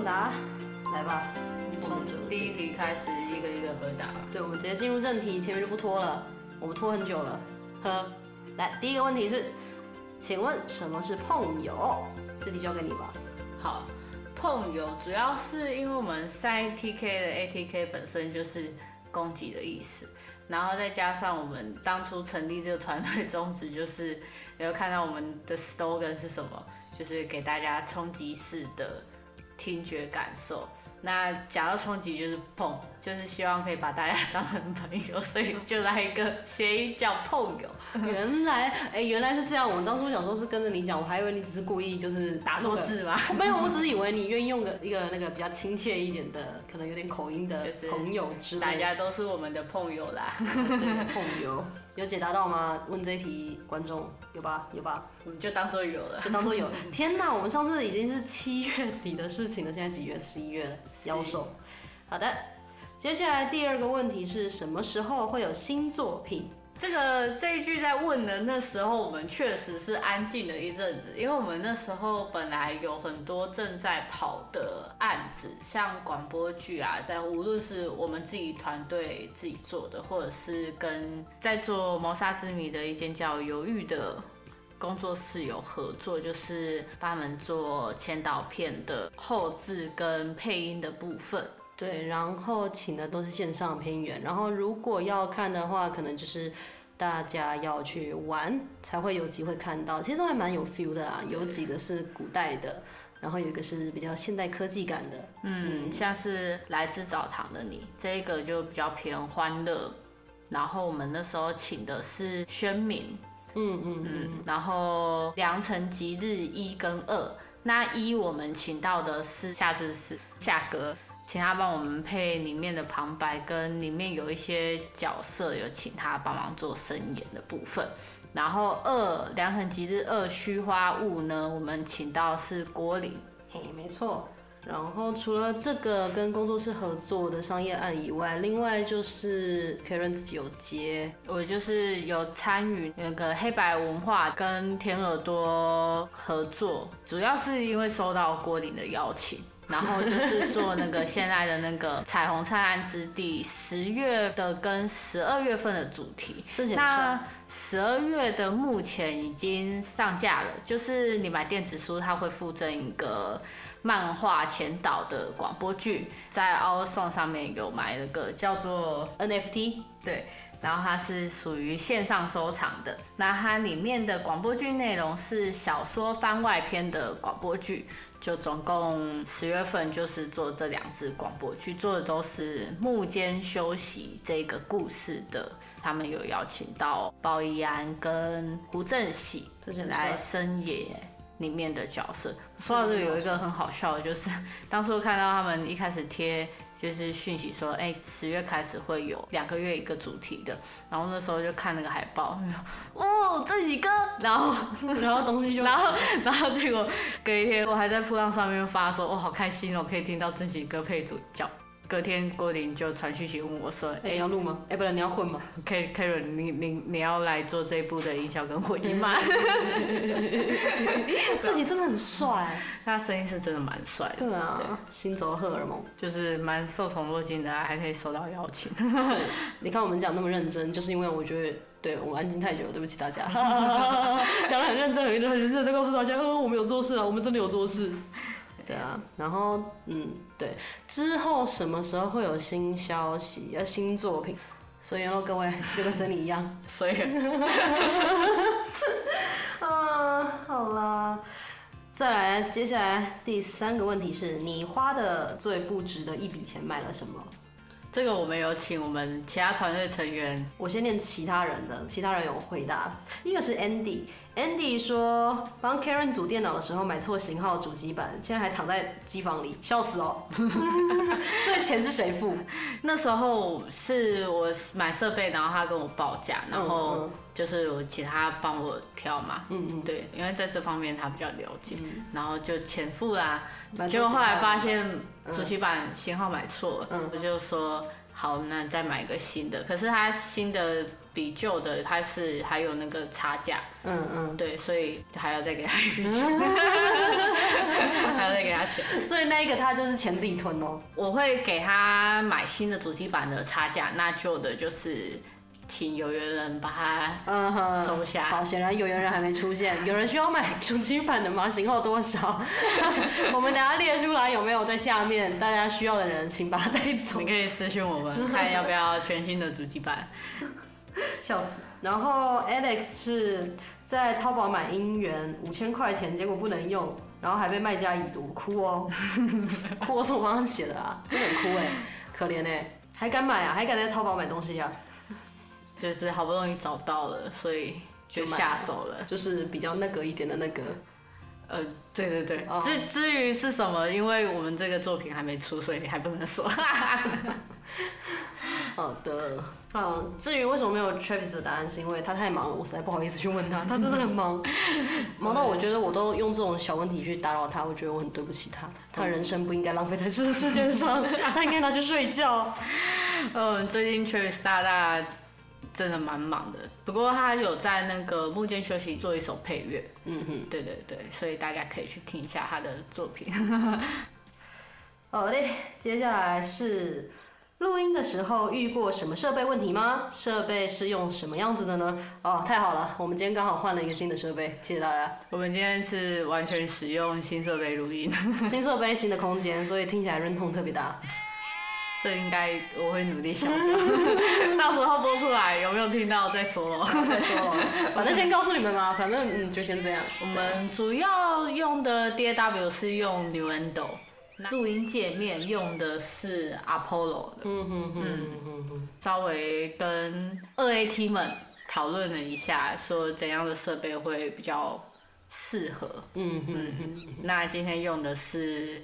问答，来吧，从第一题开始一个一个回答。对，我们直接进入正题，前面就不拖了，我们拖很久了。呵，来，第一个问题是，请问什么是碰友？这题交给你吧。好，碰友主要是因为我们三 ATK 的 ATK 本身就是攻击的意思，然后再加上我们当初成立这个团队宗旨，就是有看到我们的 slogan 是什么，就是给大家冲击式的听觉感受。那讲到冲击就是碰，就是希望可以把大家当成朋友，所以就来一个谐音叫碰友。原来，哎、欸，原来是这样。我当初想说是跟着你讲，我还以为你只是故意就是打错字嘛。没有，我只是以为你愿意用个一个那个比较亲切一点的，可能有点口音的朋友之类的。大家都是我们的朋友啦。朋友有解答到吗？问这一题观众有吧？有吧？我们就当做有了，就当做有。天哪，我们上次已经是七月底的事情了，现在几月？十一月了。妖兽。好的，接下来第二个问题是什么时候会有新作品？这个这一句在问的那时候，我们确实是安静了一阵子，因为我们那时候本来有很多正在跑的案子，像广播剧啊，在无论是我们自己团队自己做的，或者是跟在做谋杀之谜的一间叫犹豫的工作室有合作，就是帮他们做前导片的后制跟配音的部分。对，然后请的都是线上配音员，然后如果要看的话，可能就是大家要去玩才会有机会看到。其实都还蛮有 feel 的啦，有几个是古代的，然后有一个是比较现代科技感的。嗯，嗯像是来自澡堂的你，这一个就比较偏欢乐。然后我们那时候请的是宣明，嗯嗯嗯，然后良辰吉日一跟二，那一我们请到的是夏至是夏哥。请他帮我们配里面的旁白，跟里面有一些角色有请他帮忙做声演的部分。然后二良辰吉日二虚花雾呢，我们请到是郭林，嘿，没错。然后除了这个跟工作室合作的商业案以外，另外就是 Karen 自己有接，我就是有参与那个黑白文化跟甜耳朵合作，主要是因为收到郭林的邀请。然后就是做那个现在的那个彩虹灿烂之地，十月的跟十二月份的主题。那十二月的目前已经上架了，就是你买电子书，它会附赠一个漫画前导的广播剧，在 OurSong 上面有买了个叫做 NFT，对，然后它是属于线上收藏的。那它里面的广播剧内容是小说番外篇的广播剧。就总共十月份就是做这两支广播剧，做的都是幕间休息这个故事的。他们有邀请到包奕安跟胡正喜来深野里面的角色。说到这个，有一个很好笑的，就是 当初看到他们一开始贴。就是讯息说，哎、欸，十月开始会有两个月一个主题的，然后那时候就看那个海报，哦，这几个，然后 然后东西就，然后然后结果隔一天我还在铺浪上面发说，哦，好开心哦，可以听到这几个配主角。隔天郭林就传讯息问我说：“哎、欸，你要录吗？哎、欸，不然你要混吗？Karen，你你你要来做这一部的音效跟混音吗？” 自己真的很帅，他声音是真的蛮帅的。对啊，对行走荷尔蒙就是蛮受宠若惊的，还可以收到邀请。你看我们讲那么认真，就是因为我觉得对我安静太久了，对不起大家。讲的很认真，很认真，很认真在告诉大家，嗯，我们有做事啊，我们真的有做事。对啊，然后嗯，对，之后什么时候会有新消息？要新作品，所以喽，各位就跟森林一样，所以，啊，好啦，再来，接下来第三个问题是你花的最不值的一笔钱买了什么？这个我们有请我们其他团队成员，我先念其他人的，其他人有回答，一个是 Andy。Andy 说，帮 Karen 组电脑的时候买错型号主机板，现在还躺在机房里，笑死哦。所以钱是谁付？那时候是我买设备，然后他跟我报价，然后就是我请他帮我挑嘛。嗯嗯，对，因为在这方面他比较了解，嗯、然后就钱付啦。结果后来发现主机板型号买错了，嗯、我就说好，那再买一个新的。可是他新的。比旧的他是还有那个差价，嗯嗯，对，所以还要再给他一笔钱，还要再给他钱，所以那一个他就是钱自己吞哦。我会给他买新的主机板的差价，那旧的就是。请有缘人把它收下。好，显然有缘人还没出现。有人需要买主机版的吗？型号多少？我们等下列出来，有没有在下面？大家需要的人，请把它带走。你可以私讯我们，看要不要全新的主机板。笑死。然后 Alex 是在淘宝买姻缘五千块钱，结果不能用，然后还被卖家已读，哭哦。哭，我是我帮他写的啊，真的很哭哎，可怜哎，还敢买啊？还敢在淘宝买东西啊？就是好不容易找到了，所以就下手了。就是比较那个一点的那个，呃，对对对。哦、至至于是什么，因为我们这个作品还没出，所以还不能说。好的。嗯，至于为什么没有 Travis 的答案，是因为他太忙了，我实在不好意思去问他。他真的很忙，忙到我觉得我都用这种小问题去打扰他，我觉得我很对不起他。他人生不应该浪费在这个世界上，他应该拿去睡觉。嗯，最近 Travis 大大。真的蛮忙的，不过他有在那个幕间休息做一首配乐，嗯哼，对对对，所以大家可以去听一下他的作品。好嘞，接下来是录音的时候遇过什么设备问题吗？设备是用什么样子的呢？哦，太好了，我们今天刚好换了一个新的设备，谢谢大家。我们今天是完全使用新设备录音，新设备新的空间，所以听起来润痛特别大。这应该我会努力想，到时候播出来有没有听到再说咯，再说咯，反正先告诉你们嘛，反正嗯就先这样。我们主要用的 DAW 是用 Nuendo，录音界面用的是 Apollo 的。嗯嗯哼，稍微跟二 AT 们讨论了一下，说怎样的设备会比较适合。嗯哼嗯，那今天用的是。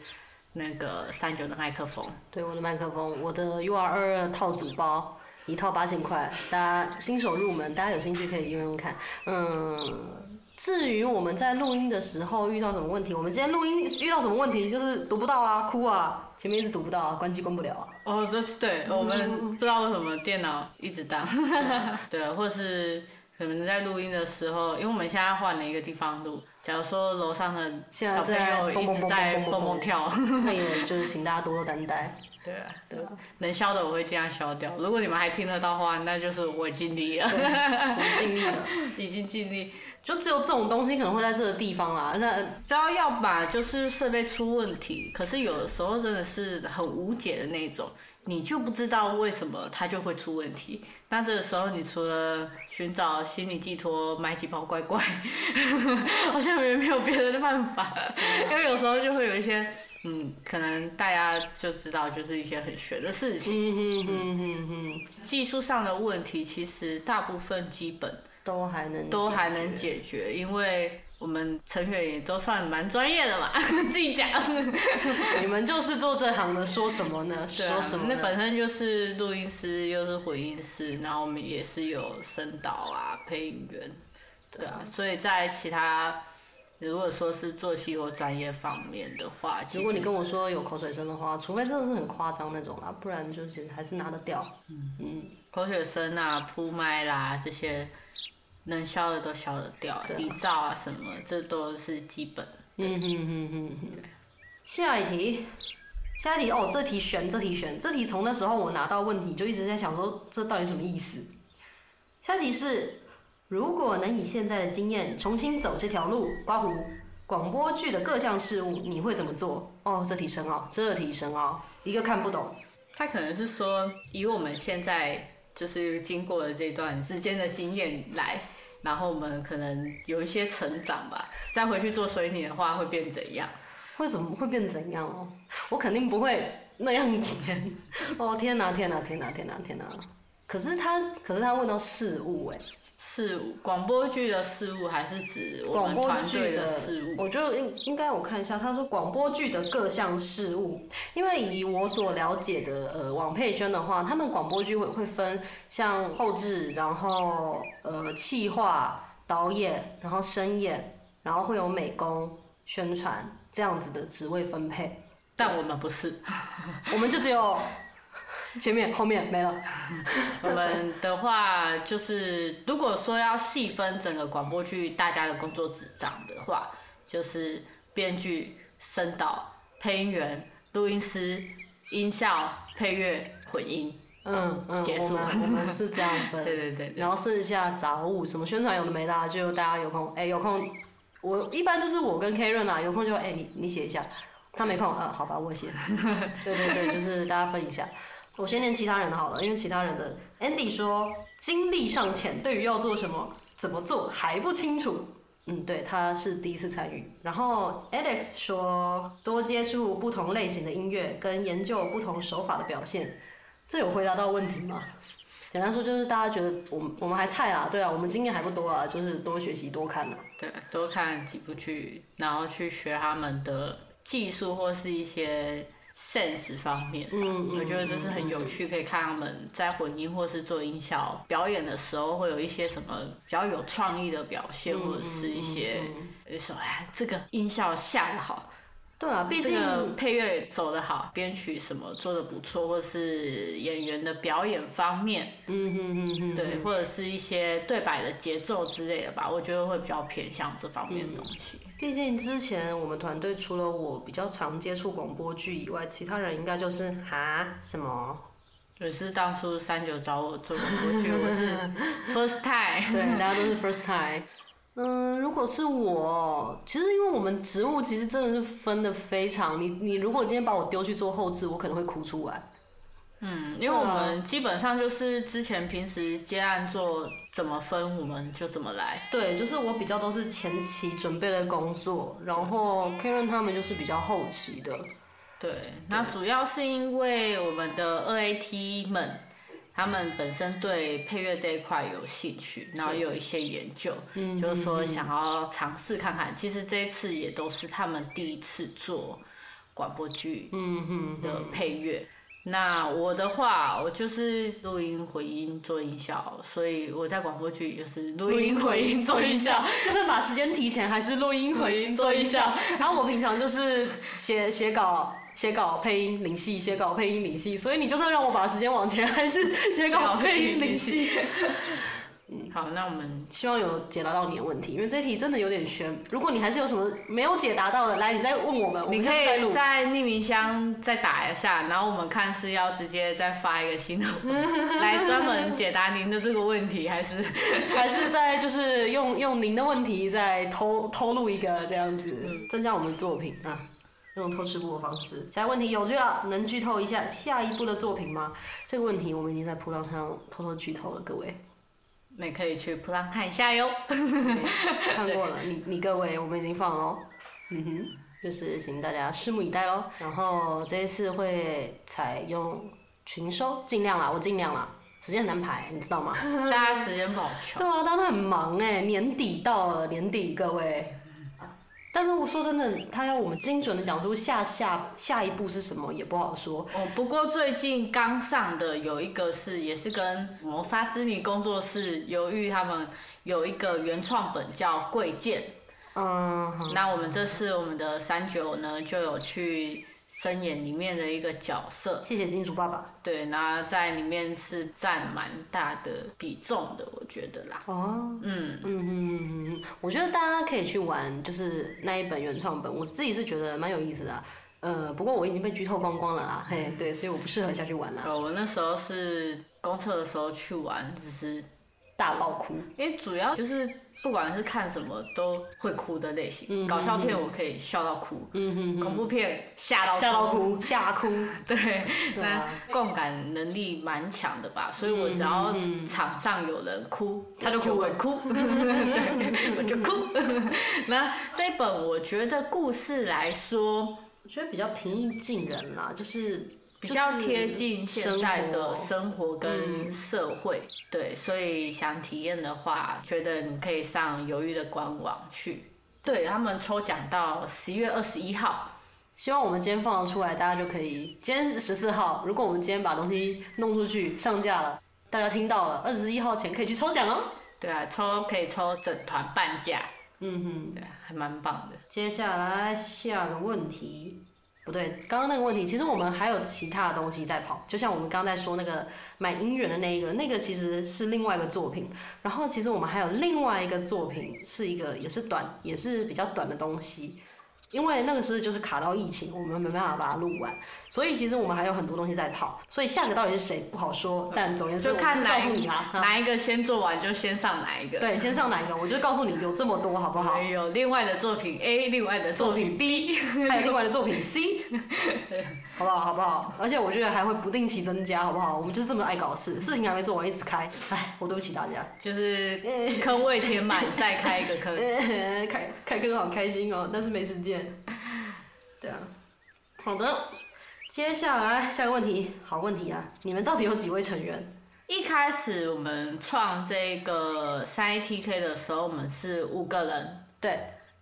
那个三九的麦克风，对，我的麦克风，我的 UR 二二套组包，一套八千块，大家新手入门，大家有兴趣可以用用看。嗯，至于我们在录音的时候遇到什么问题，我们今天录音遇到什么问题，就是读不到啊，哭啊，前面一直读不到啊，关机关不了啊。哦，这对，我们不知道为什么电脑一直当，对啊，或是。可能在录音的时候，因为我们现在换了一个地方录。假如说楼上的小朋友一直在蹦蹦跳，那也 就是请大家多多担待。对啊，对啊，能消的我会尽量消掉。如果你们还听得到的话，那就是我尽力了。我尽力了，已经尽力。就只有这种东西可能会在这个地方啦。那只要要把就是设备出问题，可是有的时候真的是很无解的那种。你就不知道为什么它就会出问题，那这个时候你除了寻找心理寄托，买几包乖乖，好像也没有别的办法，因为有时候就会有一些，嗯，可能大家就知道就是一些很玄的事情，嗯技术上的问题其实大部分基本都还能都还能解决，因为。我们成员也都算蛮专业的嘛，自己讲。你们就是做这行的，说什么呢？啊、说什么？那本身就是录音师，又是混音师，然后我们也是有声导啊、配音员，对啊。所以在其他如果说是作息或专业方面的话，如果你跟我说有口水声的话，除非真的是很夸张那种啦，不然就是还是拿得掉。嗯嗯，口水声啊、扑麦啦这些。能消的都消得掉，底噪啊什么，这都是基本。嗯哼哼哼哼。下一题，下一题哦，这题悬，这题悬，这题从那时候我拿到问题就一直在想说，这到底什么意思？下一题是，如果能以现在的经验重新走这条路，刮胡广播剧的各项事务，你会怎么做？哦，这题深奥，这题深奥，一个看不懂。他可能是说，以我们现在就是经过了这段时间的经验来。然后我们可能有一些成长吧，再回去做水泥的话会变怎样？为什么会变怎样哦？我肯定不会那样填。哦天哪天哪天哪天哪天哪！可是他，可是他问到事物哎。事务广播剧的事务还是指我们团队的事务？我觉得应应该我看一下，他说广播剧的各项事务，因为以我所了解的呃网配圈的话，他们广播剧会会分像后置，然后呃企划、导演，然后声演，然后会有美工、宣传这样子的职位分配。但我们不是，我们就只有。前面后面没了。我们的话就是，如果说要细分整个广播剧大家的工作职掌的话，就是编剧、声导、配音员、录音师、音效、配乐、混音。嗯嗯，结束了。我们是这样分。对对对。然后剩下杂物，什么宣传有的没的，就大家有空，哎，有空，我一般就是我跟 Karen 啊，有空就哎，你你写一下。他没空，嗯，好吧，我写。对对对，就是大家分一下。我先念其他人好了，因为其他人的 Andy 说经历尚浅，对于要做什么、怎么做还不清楚。嗯，对，他是第一次参与。然后 Alex 说多接触不同类型的音乐，跟研究不同手法的表现。这有回答到问题吗？简单说就是大家觉得我们我们还菜啊，对啊，我们经验还不多啊，就是多学习多看啊。对，多看几部剧，然后去学他们的。技术或是一些 sense 方面，嗯，我觉得这是很有趣，可以看他们在混音或是做音效表演的时候，会有一些什么比较有创意的表现，或者是一些，就说哎，这个音效下得好。对啊，毕竟配乐走得好，编曲什么做的不错，或是演员的表演方面，嗯哼嗯嗯，对，或者是一些对白的节奏之类的吧，我觉得会比较偏向这方面的东西。毕竟之前我们团队除了我比较常接触广播剧以外，其他人应该就是哈什么？也是当初三九找我做广播剧，我是 first time，对，大家都是 first time。嗯，如果是我，其实因为我们职务其实真的是分的非常，你你如果今天把我丢去做后置，我可能会哭出来。嗯，因为我们基本上就是之前平时接案做怎么分，我们就怎么来。对，就是我比较都是前期准备的工作，然后 Karen 他们就是比较后期的。对，那主要是因为我们的二 AT 们。他们本身对配乐这一块有兴趣，然后又有一些研究，嗯、就是说想要尝试看看。其实这一次也都是他们第一次做广播剧的配乐。嗯、那我的话，我就是录音、回音、做音效，所以我在广播剧就是录音、回音、做音效，就是把时间提前，还是录音、回音、做音效。然后我平常就是写写稿。写稿、配音、领戏，写稿、配音、领戏，所以你就算让我把时间往前，还是写稿、配音、领戏。嗯，好，那我们希望有解答到你的问题，因为这题真的有点悬。如果你还是有什么没有解答到的，来，你再问我们。你可以在匿名箱再打一下，然后我们看是要直接再发一个新的，来专门解答您的这个问题，还是 还是在就是用用您的问题再偷偷录一个这样子，嗯、增加我们的作品啊。用偷吃步的方式。下一个问题有趣了，能剧透一下下一部的作品吗？这个问题我们已经在噗浪上偷偷剧透了，各位。那可以去噗浪看一下哟。看 过了，你你各位，我们已经放了。嗯哼，就是请大家拭目以待喽。然后这一次会采用群收，尽量啦，我尽量啦。时间很难排，你知道吗？大家时间不好抢。对啊，大家都很忙哎，年底到了，年底各位。但是我说真的，他要我们精准的讲出下下下一步是什么也不好说。哦，不过最近刚上的有一个是，也是跟谋杀之谜工作室由于他们有一个原创本叫《贵贱》。嗯，那我们这次我们的三九呢就有去。声演里面的一个角色，谢谢金主爸爸。对，那在里面是占蛮大的比重的，我觉得啦。哦，嗯嗯嗯嗯嗯，我觉得大家可以去玩，就是那一本原创本，我自己是觉得蛮有意思的。呃，不过我已经被剧透光光了啦，嘿，对，所以我不适合下去玩啦。我那时候是公测的时候去玩，只是大爆哭，因为主要就是。不管是看什么都会哭的类型，搞笑片我可以笑到哭，恐怖片吓到吓到哭 吓哭，对，那共感能力蛮强的吧，所以我只要场上有人哭，他就哭，我哭，对，我就哭。那这本我觉得故事来说，我觉得比较平易近人啦，就是。比较贴近现在的生活跟社会，嗯、对，所以想体验的话，觉得你可以上犹豫的官网去。对，他们抽奖到十一月二十一号，希望我们今天放得出来，大家就可以。今天十四号，如果我们今天把东西弄出去上架了，大家听到了，二十一号前可以去抽奖哦。对啊，抽可以抽整团半价。嗯哼，对，还蛮棒的。接下来下个问题。不对，刚刚那个问题，其实我们还有其他的东西在跑，就像我们刚刚在说那个买音源的那一个，那个其实是另外一个作品。然后其实我们还有另外一个作品，是一个也是短，也是比较短的东西。因为那个时候就是卡到疫情，我们没办法把它录完，所以其实我们还有很多东西在跑，所以下个到底是谁不好说。但总而言之，就看哪我告诉你啦，哪一个先做完就先上哪一个。对，先上哪一个，我就告诉你有这么多，好不好？有另外的作品 A，另外的作品 B，还有另外的作品 C，好不好？好不好？而且我觉得还会不定期增加，好不好？我们就是这么爱搞事，事情还没做完一直开，哎，我对不起大家。就是坑位填满，再开一个坑，开开坑好开心哦，但是没时间。对啊，好的，接下来下个问题，好问题啊！你们到底有几位成员？一开始我们创这个三 ATK 的时候，我们是五个人，对，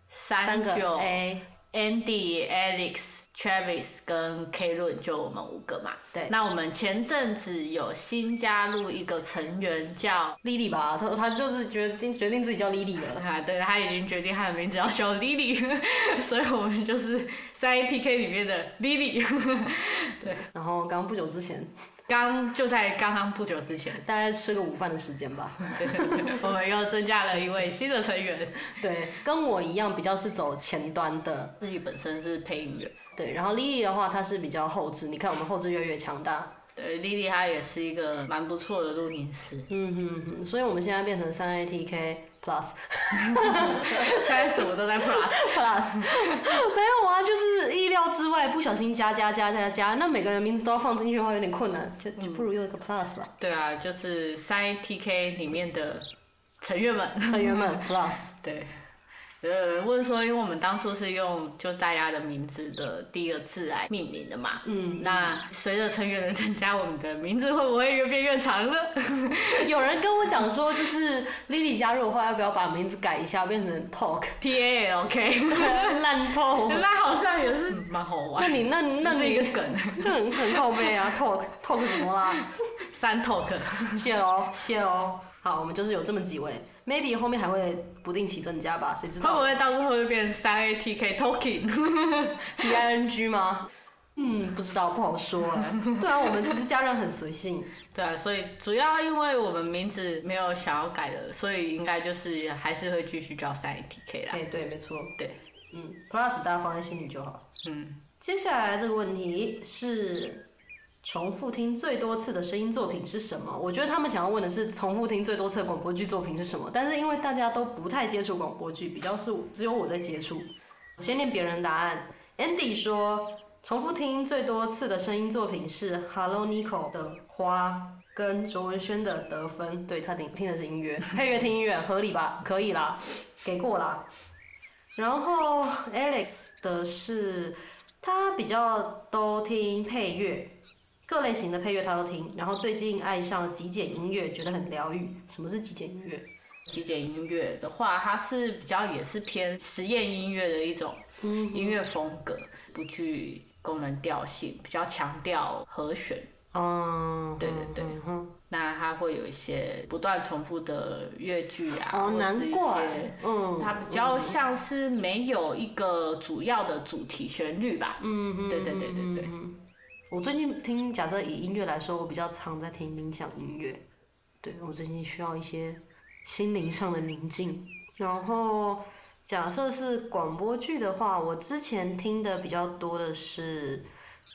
三九 A。Andy、Alex、Travis 跟 K 论就我们五个嘛。对。那我们前阵子有新加入一个成员叫 Lily 吧，他他就是决定决定自己叫 Lily 了。啊，对，他已经决定他的名字要叫 Lily，所以我们就是三 ATK 里面的 Lily。对。然后刚不久之前。刚就在刚刚不久之前，大概吃个午饭的时间吧。对对对，我们又增加了一位新的成员。对，跟我一样，比较是走前端的。自己本身是配音员。对，然后 Lily 的话，她是比较后置。你看，我们后置越来越强大。对，Lily 她也是一个蛮不错的录音师。嗯哼哼，所以我们现在变成三 ATK Plus，现在什么都在 Plus Plus，没有啊，就是意料之外，不小心加加加加加，那每个人名字都要放进去的话有点困难，就就不如用一个 Plus 吧。嗯、对啊，就是三 ATK 里面的成员们，成员们 Plus，对。有人问说，因为我们当初是用就大家的名字的第一个字来命名的嘛，嗯，那随着成员的增加，我们的名字会不会越变越长呢？有人跟我讲说，就是 Lily 加入的话，要不要把名字改一下，变成 Talk，T A L K，烂透。那好像也是蛮好玩。那你那那你是一个梗，就很很靠背啊，Talk Talk 什么啦？三 Talk，谢喽谢喽。好，我们就是有这么几位。Maybe 后面还会不定期增加吧，谁知道？会不会到最后会变三 ATK Talking，T I N G 吗？嗯，不知道，不好说。对啊，我们其实家人很随性。对啊，所以主要因为我们名字没有想要改的，所以应该就是还是会继续叫三 ATK 啦。哎，对，没错。对，嗯，Plus 大家放在心里就好。嗯，接下来这个问题是。重复听最多次的声音作品是什么？我觉得他们想要问的是重复听最多次的广播剧作品是什么。但是因为大家都不太接触广播剧，比较是只有我在接触。我先念别人答案。Andy 说，重复听最多次的声音作品是 Hello Nico 的花跟卓文萱的得分。对，他听听的是音乐，配乐听音乐合理吧？可以啦，给过啦。然后 Alex 的是他比较都听配乐。各类型的配乐他都听，然后最近爱上极简音乐，觉得很疗愈。什么是极简音乐？极简音乐的话，它是比较也是偏实验音乐的一种音乐风格，不具功能调性，比较强调和弦。嗯，对对对。嗯、那它会有一些不断重复的乐句啊，哦，难怪。嗯，它比较像是没有一个主要的主题旋律吧。嗯，对对对对对。我最近听，假设以音乐来说，我比较常在听冥想音乐。对，我最近需要一些心灵上的宁静。然后，假设是广播剧的话，我之前听的比较多的是，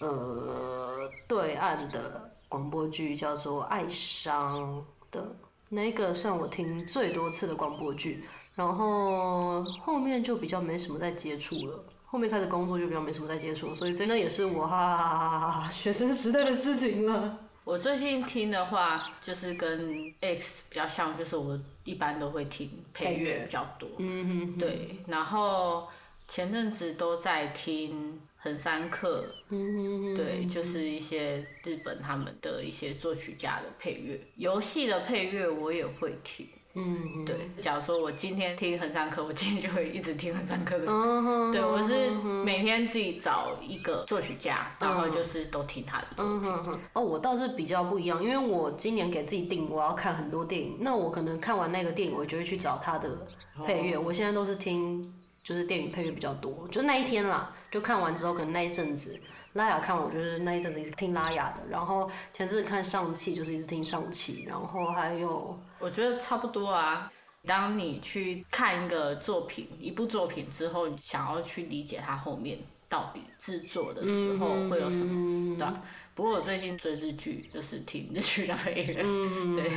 呃，对岸的广播剧叫做《爱伤》的，那个算我听最多次的广播剧。然后后面就比较没什么再接触了。后面开始工作就比较没什么再接触，所以真的也是我哈，哈，哈，哈，哈学生时代的事情了。我最近听的话，就是跟 X 比较像，就是我一般都会听配乐比较多。嗯哼，哼。对，然后前阵子都在听横山客。嗯哼，哼。对，就是一些日本他们的一些作曲家的配乐，游戏的配乐我也会听。嗯，对。假如说我今天听横山课，我今天就会一直听横山课的。嗯对，我是每天自己找一个作曲家，然后就是都听他的作品。嗯哦，我倒是比较不一样，因为我今年给自己定我要看很多电影，那我可能看完那个电影，我就会去找他的配乐。我现在都是听。就是电影配乐比较多，就那一天啦，就看完之后，可能那一阵子拉雅看，我就是那一阵子一直听拉雅的，然后前阵子看上汽，就是一直听上汽，然后还有我觉得差不多啊。当你去看一个作品，一部作品之后，你想要去理解它后面到底制作的时候会有什么，嗯、对吧？不过我最近追日剧，就是听日剧的配乐，嗯、对。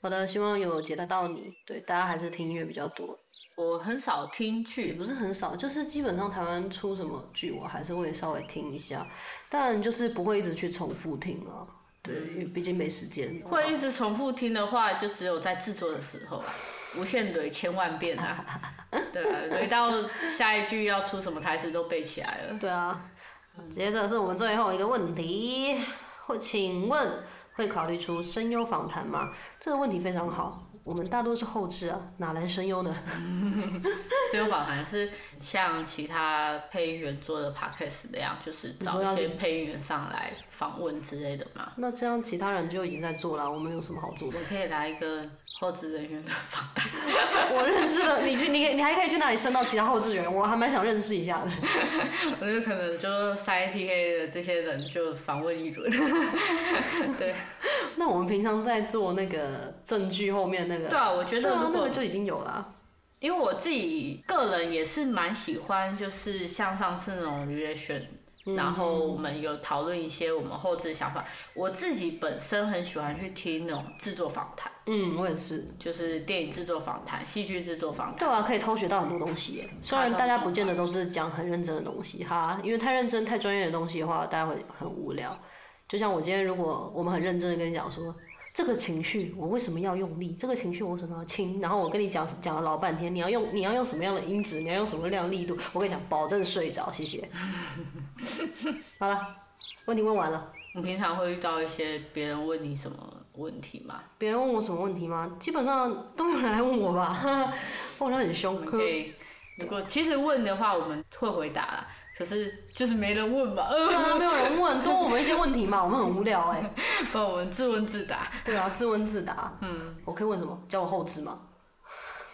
好的，希望有解答到你。对，大家还是听音乐比较多。我很少听剧，也不是很少，就是基本上台湾出什么剧，我还是会稍微听一下，但就是不会一直去重复听啊。对，因为毕竟没时间。会一直重复听的话，就只有在制作的时候啊，无限怼千万遍啊。对啊，垒到下一句要出什么台词都背起来了。对啊，接着是我们最后一个问题，会请问会考虑出声优访谈吗？这个问题非常好。我们大多是后置啊，哪来声优呢？声优访谈是像其他配音员做的 podcast 那样，就是找一些配音员上来访问之类的嘛。那这样其他人就已经在做了，我们有什么好做的？我可以来一个后置人员的访谈。我认识的，你去，你你还可以去哪里升到其他后置员？我还蛮想认识一下的。我就可能就三 A T K 的这些人就访问一轮。对。那我们平常在做那个证据后面那个，对啊，我觉得如果那个就已经有了。因为我自己个人也是蛮喜欢，就是像上次那种约选，然后我们有讨论一些我们后置想法。我自己本身很喜欢去听那种制作访谈。嗯，我也是，就是电影制作访谈、戏剧制作访谈。对啊，可以偷学到很多东西耶。虽然大家不见得都是讲很认真的东西哈，因为太认真、太专业的东西的话，大家会很无聊。就像我今天，如果我们很认真的跟你讲说，这个情绪我为什么要用力，这个情绪我为什么要轻，然后我跟你讲讲了老半天，你要用你要用什么样的音质，你要用什么量力度，我跟你讲，保证睡着，谢谢。好了，问题问完了。你平常会遇到一些别人问你什么问题吗？别人问我什么问题吗？基本上都没有人来问我吧，我好像很凶。可以，如果其实问的话，我们会回答啦。可是就是没人问嘛，对啊，没有人问，多问我们一些问题嘛，我们很无聊哎，不，我们自问自答。对啊，自问自答。嗯，我可以问什么？教我后置吗？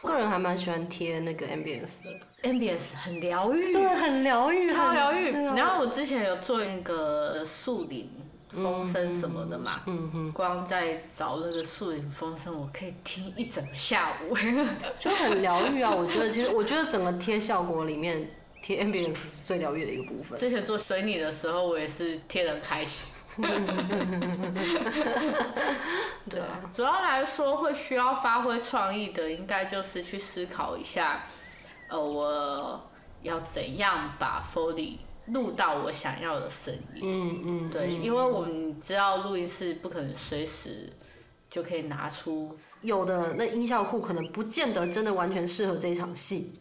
我个人还蛮喜欢贴那个 MBS 的，MBS 很疗愈，对，很疗愈，超疗愈。然后我之前有做一个树林风声什么的嘛，嗯哼，光在找那个树林风声，我可以听一整个下午，就很疗愈啊。我觉得其实，我觉得整个贴效果里面。贴 ambience 是最疗愈的一个部分。之前做随你的时候，我也是贴的开心。对，主要来说会需要发挥创意的，应该就是去思考一下，呃，我要怎样把 Foley 录到我想要的声音。嗯嗯。对，因为我们知道录音室不可能随时就可以拿出，有的那音效库可能不见得真的完全适合这一场戏。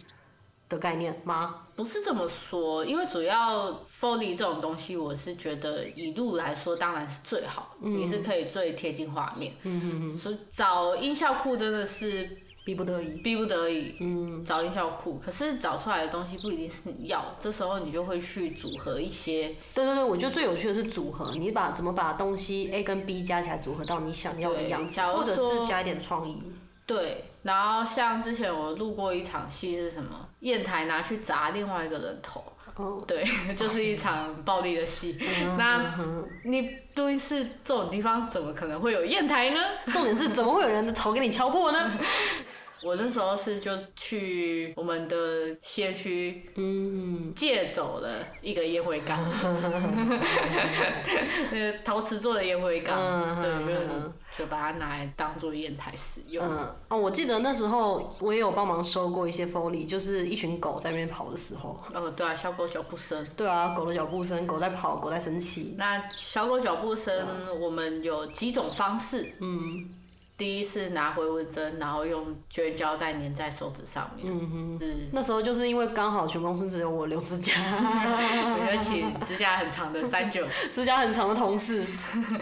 的概念吗？不是这么说，因为主要 Foley 这种东西，我是觉得以路来说当然是最好，嗯、你是可以最贴近画面。嗯嗯嗯。所以找音效库真的是逼不得已，逼不得已。嗯。找音效库，可是找出来的东西不一定是你要，这时候你就会去组合一些。对对对，我觉得最有趣的是组合，你把怎么把东西 A 跟 B 加起来组合到你想要的样子，或者是加一点创意。对，然后像之前我录过一场戏是什么？砚台拿去砸另外一个人头。哦，对，就是一场暴力的戏。那你录音室这种地方怎么可能会有砚台呢？重点是怎么会有人的头给你敲破呢？我那时候是就去我们的街区，嗯，借走了一个烟灰缸，那个陶瓷做的烟灰缸，对，就就把它拿来当做砚台使用。嗯，哦，我记得那时候我也有帮忙收过一些 Foley，就是一群狗在那边跑的时候。哦，对啊，小狗脚步声。对啊，狗的脚步声，狗在跑，狗在生气。那小狗脚步声，我们有几种方式。嗯。第一次拿回纹针，然后用绝胶带粘在手指上面。嗯哼，是那时候就是因为刚好全公司只有我留指甲，我就请指甲很长的三九，指甲很长的同事。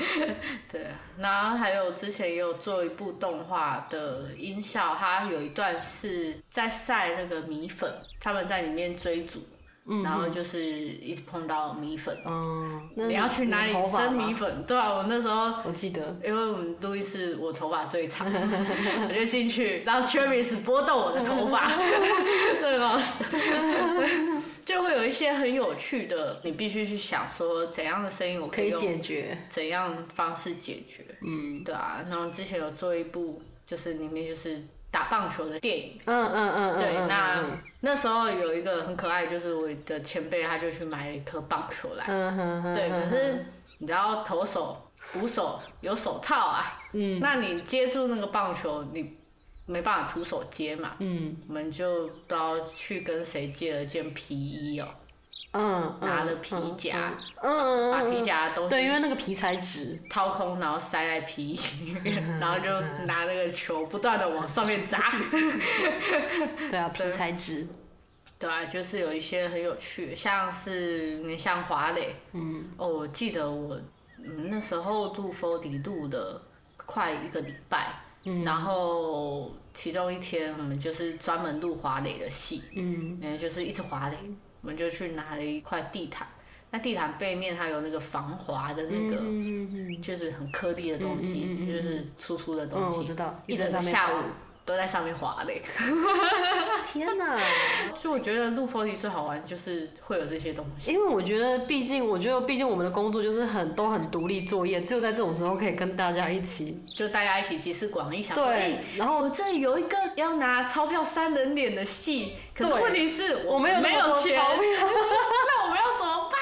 对，然后还有之前也有做一部动画的音效，它有一段是在晒那个米粉，他们在里面追逐。然后就是一直碰到米粉，嗯，你要去哪里生米粉？对啊，我那时候我记得，因为我们录音室我头发最长，我就进去，然后 Travis 拨动我的头发，对吗？些很有趣的，你必须去想说怎样的声音我可以，可以解决，怎样方式解决。嗯，对啊。然后之前有做一部，就是里面就是打棒球的电影。嗯嗯嗯对，嗯那、嗯那时候有一个很可爱，就是我的前辈，他就去买了一颗棒球来。嗯嗯嗯对，可是你知道投手、捕手有手套啊。嗯。那你接住那个棒球，你。没办法徒手接嘛，嗯，我们就都要去跟谁借了件皮衣哦，嗯，拿了皮夹，嗯嗯把皮夹都对，因为那个皮材质掏空，然后塞在皮里面，然后就拿那个球不断的往上面砸，对啊，皮材质，对啊，就是有一些很有趣，像是你像华磊，嗯，哦，我记得我嗯那时候录 4D 录的快一个礼拜。嗯、然后其中一天，我们就是专门录华磊的戏，嗯，就是一直滑垒，我们就去拿了一块地毯，那地毯背面它有那个防滑的那个，嗯、就是很颗粒的东西，嗯、就是粗粗的东西，嗯，我知道，一整个下午。都在上面滑嘞！天哪！所以我觉得录 4D 最好玩就是会有这些东西。因为我觉得，毕竟我觉得，毕竟我们的工作就是很都很独立作业，只有在这种时候可以跟大家一起，就大家一起集思广益想。对。欸、然后我这里有一个要拿钞票扇人脸的戏，可是问题是我没有没有钱，那我们要怎么办？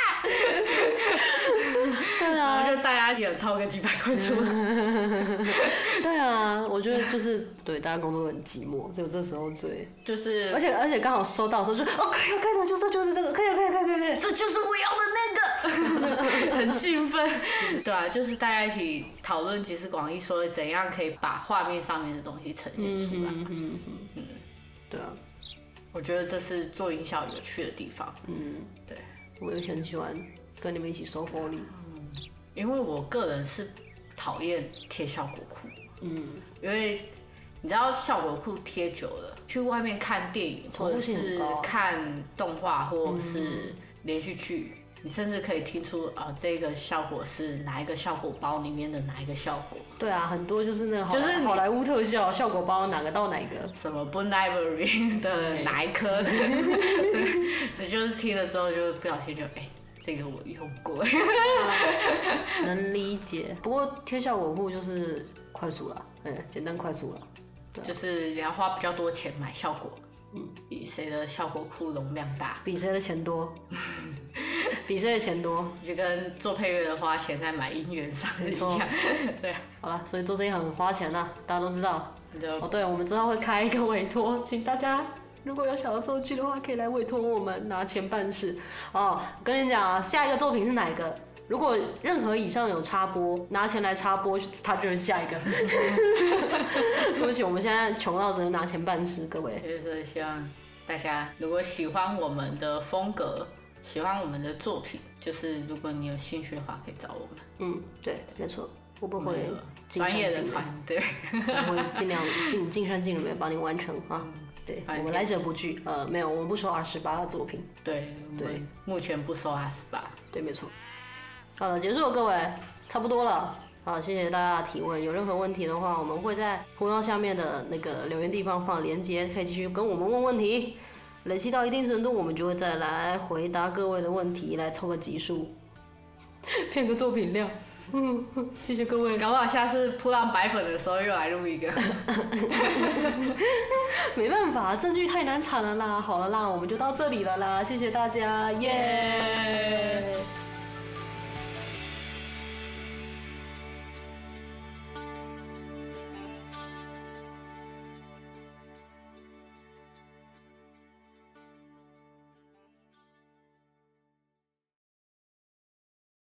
对啊，就大家也掏个几百块出来。对啊，我觉得就是对大家工作很寂寞，就这时候最就是，而且而且刚好收到的时候就哦，可以可以，就是就是这个，可以可以可以可以可以，这就是我要的那个，很兴奋。对啊，就是大家一起讨论集思广益，说怎样可以把画面上面的东西呈现出来。嗯嗯嗯，对啊，我觉得这是做营销有趣的地方。嗯，对，我也很喜欢跟你们一起收 4D。因为我个人是讨厌贴效果库，嗯，因为你知道效果库贴久了，去外面看电影或者是看动画或者是连续剧，嗯、你甚至可以听出啊、呃，这个效果是哪一个效果包里面的哪一个效果。对啊，很多就是那个就是好莱坞特效效果包哪个到哪个，什么 Boom Library 的哪一颗，对，你就是听了之后就不小心就哎。这个我用过，能理解。不过贴效果库就是快速了，嗯，简单快速了，就是你要花比较多钱买效果，嗯，比谁的效果库容量大，比谁的钱多，比谁的钱多，就跟做配乐的花钱在买音源上一样，对。好了，所以做这些很花钱呐，大家都知道。就哦，对，我们之后会开一个委托，请大家。如果有想要做剧的话，可以来委托我们拿钱办事哦。跟你讲啊，下一个作品是哪一个？如果任何以上有插播，拿钱来插播，他就是下一个。对不起，我们现在穷到只能拿钱办事，各位。就是希望大家如果喜欢我们的风格，喜欢我们的作品，就是如果你有兴趣的话，可以找我们。嗯，对，没错，我不会专业的团队，我会尽量尽尽善尽美帮你完成啊。对，我们来者不拒，呃，没有，我们不收 R 十八的作品。对对，目前不收 R 十八。对，没错。好了，结束了，各位，差不多了。好，谢谢大家的提问。有任何问题的话，我们会在频道下面的那个留言地方放链接，可以继续跟我们问问题。累积到一定程度，我们就会再来回答各位的问题，来凑个集数，骗个作品量。嗯，谢谢各位。搞不好下次扑浪白粉的时候又来录一个。没办法，证据太难产了啦。好了啦，我们就到这里了啦，谢谢大家，耶、yeah!。